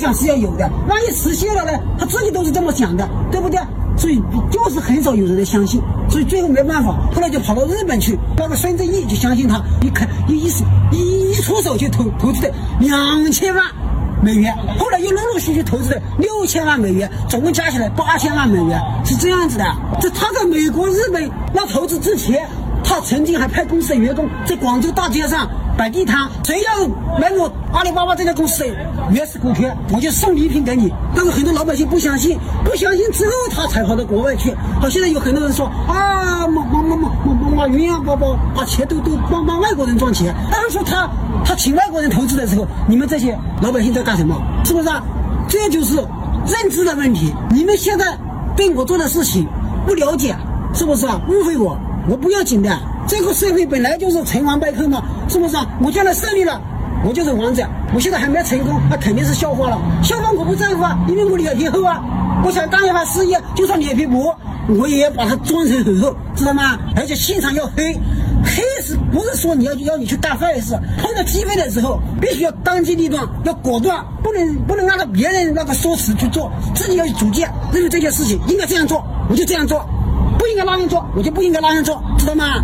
想是要有的，万一实现了呢？他自己都是这么想的，对不对？所以就是很少有人来相信，所以最后没办法，后来就跑到日本去，那个孙正义就相信他，一看一一一一出手就投投资的两千万美元，后来又陆陆续续投资的六千万美元，总共加起来八千万美元，是这样子的。这他在美国、日那投资之前，他曾经还派公司的员工在广州大街上。摆地摊，谁要买我阿里巴巴这家公司的原始股权，我就送礼品给你。但是很多老百姓不相信，不相信之后他才跑到国外去。好，现在有很多人说啊，马马马马马马云啊，把把把钱都都帮帮外国人赚钱。但是说他他请外国人投资的时候，你们这些老百姓在干什么？是不是？啊？这就是认知的问题。你们现在对我做的事情不了解，是不是啊？误会我，我不要紧的。这个社会本来就是成王败寇嘛，是不是啊？我将来胜利了，我就是王者。我现在还没成功，那肯定是笑话了。笑话我不在乎啊，因为我脸皮厚啊。我想干一番事业，就算脸皮薄，我也要把它装成很厚，知道吗？而且心肠要黑，黑是不是说你要要你去干坏事？碰到机会的时候，必须要当机立断，要果断，不能不能按照别人那个说辞去做，自己要有主见，认为这件事情应该这样做，我就这样做；应该那样做，我就不应该那样做，知道吗？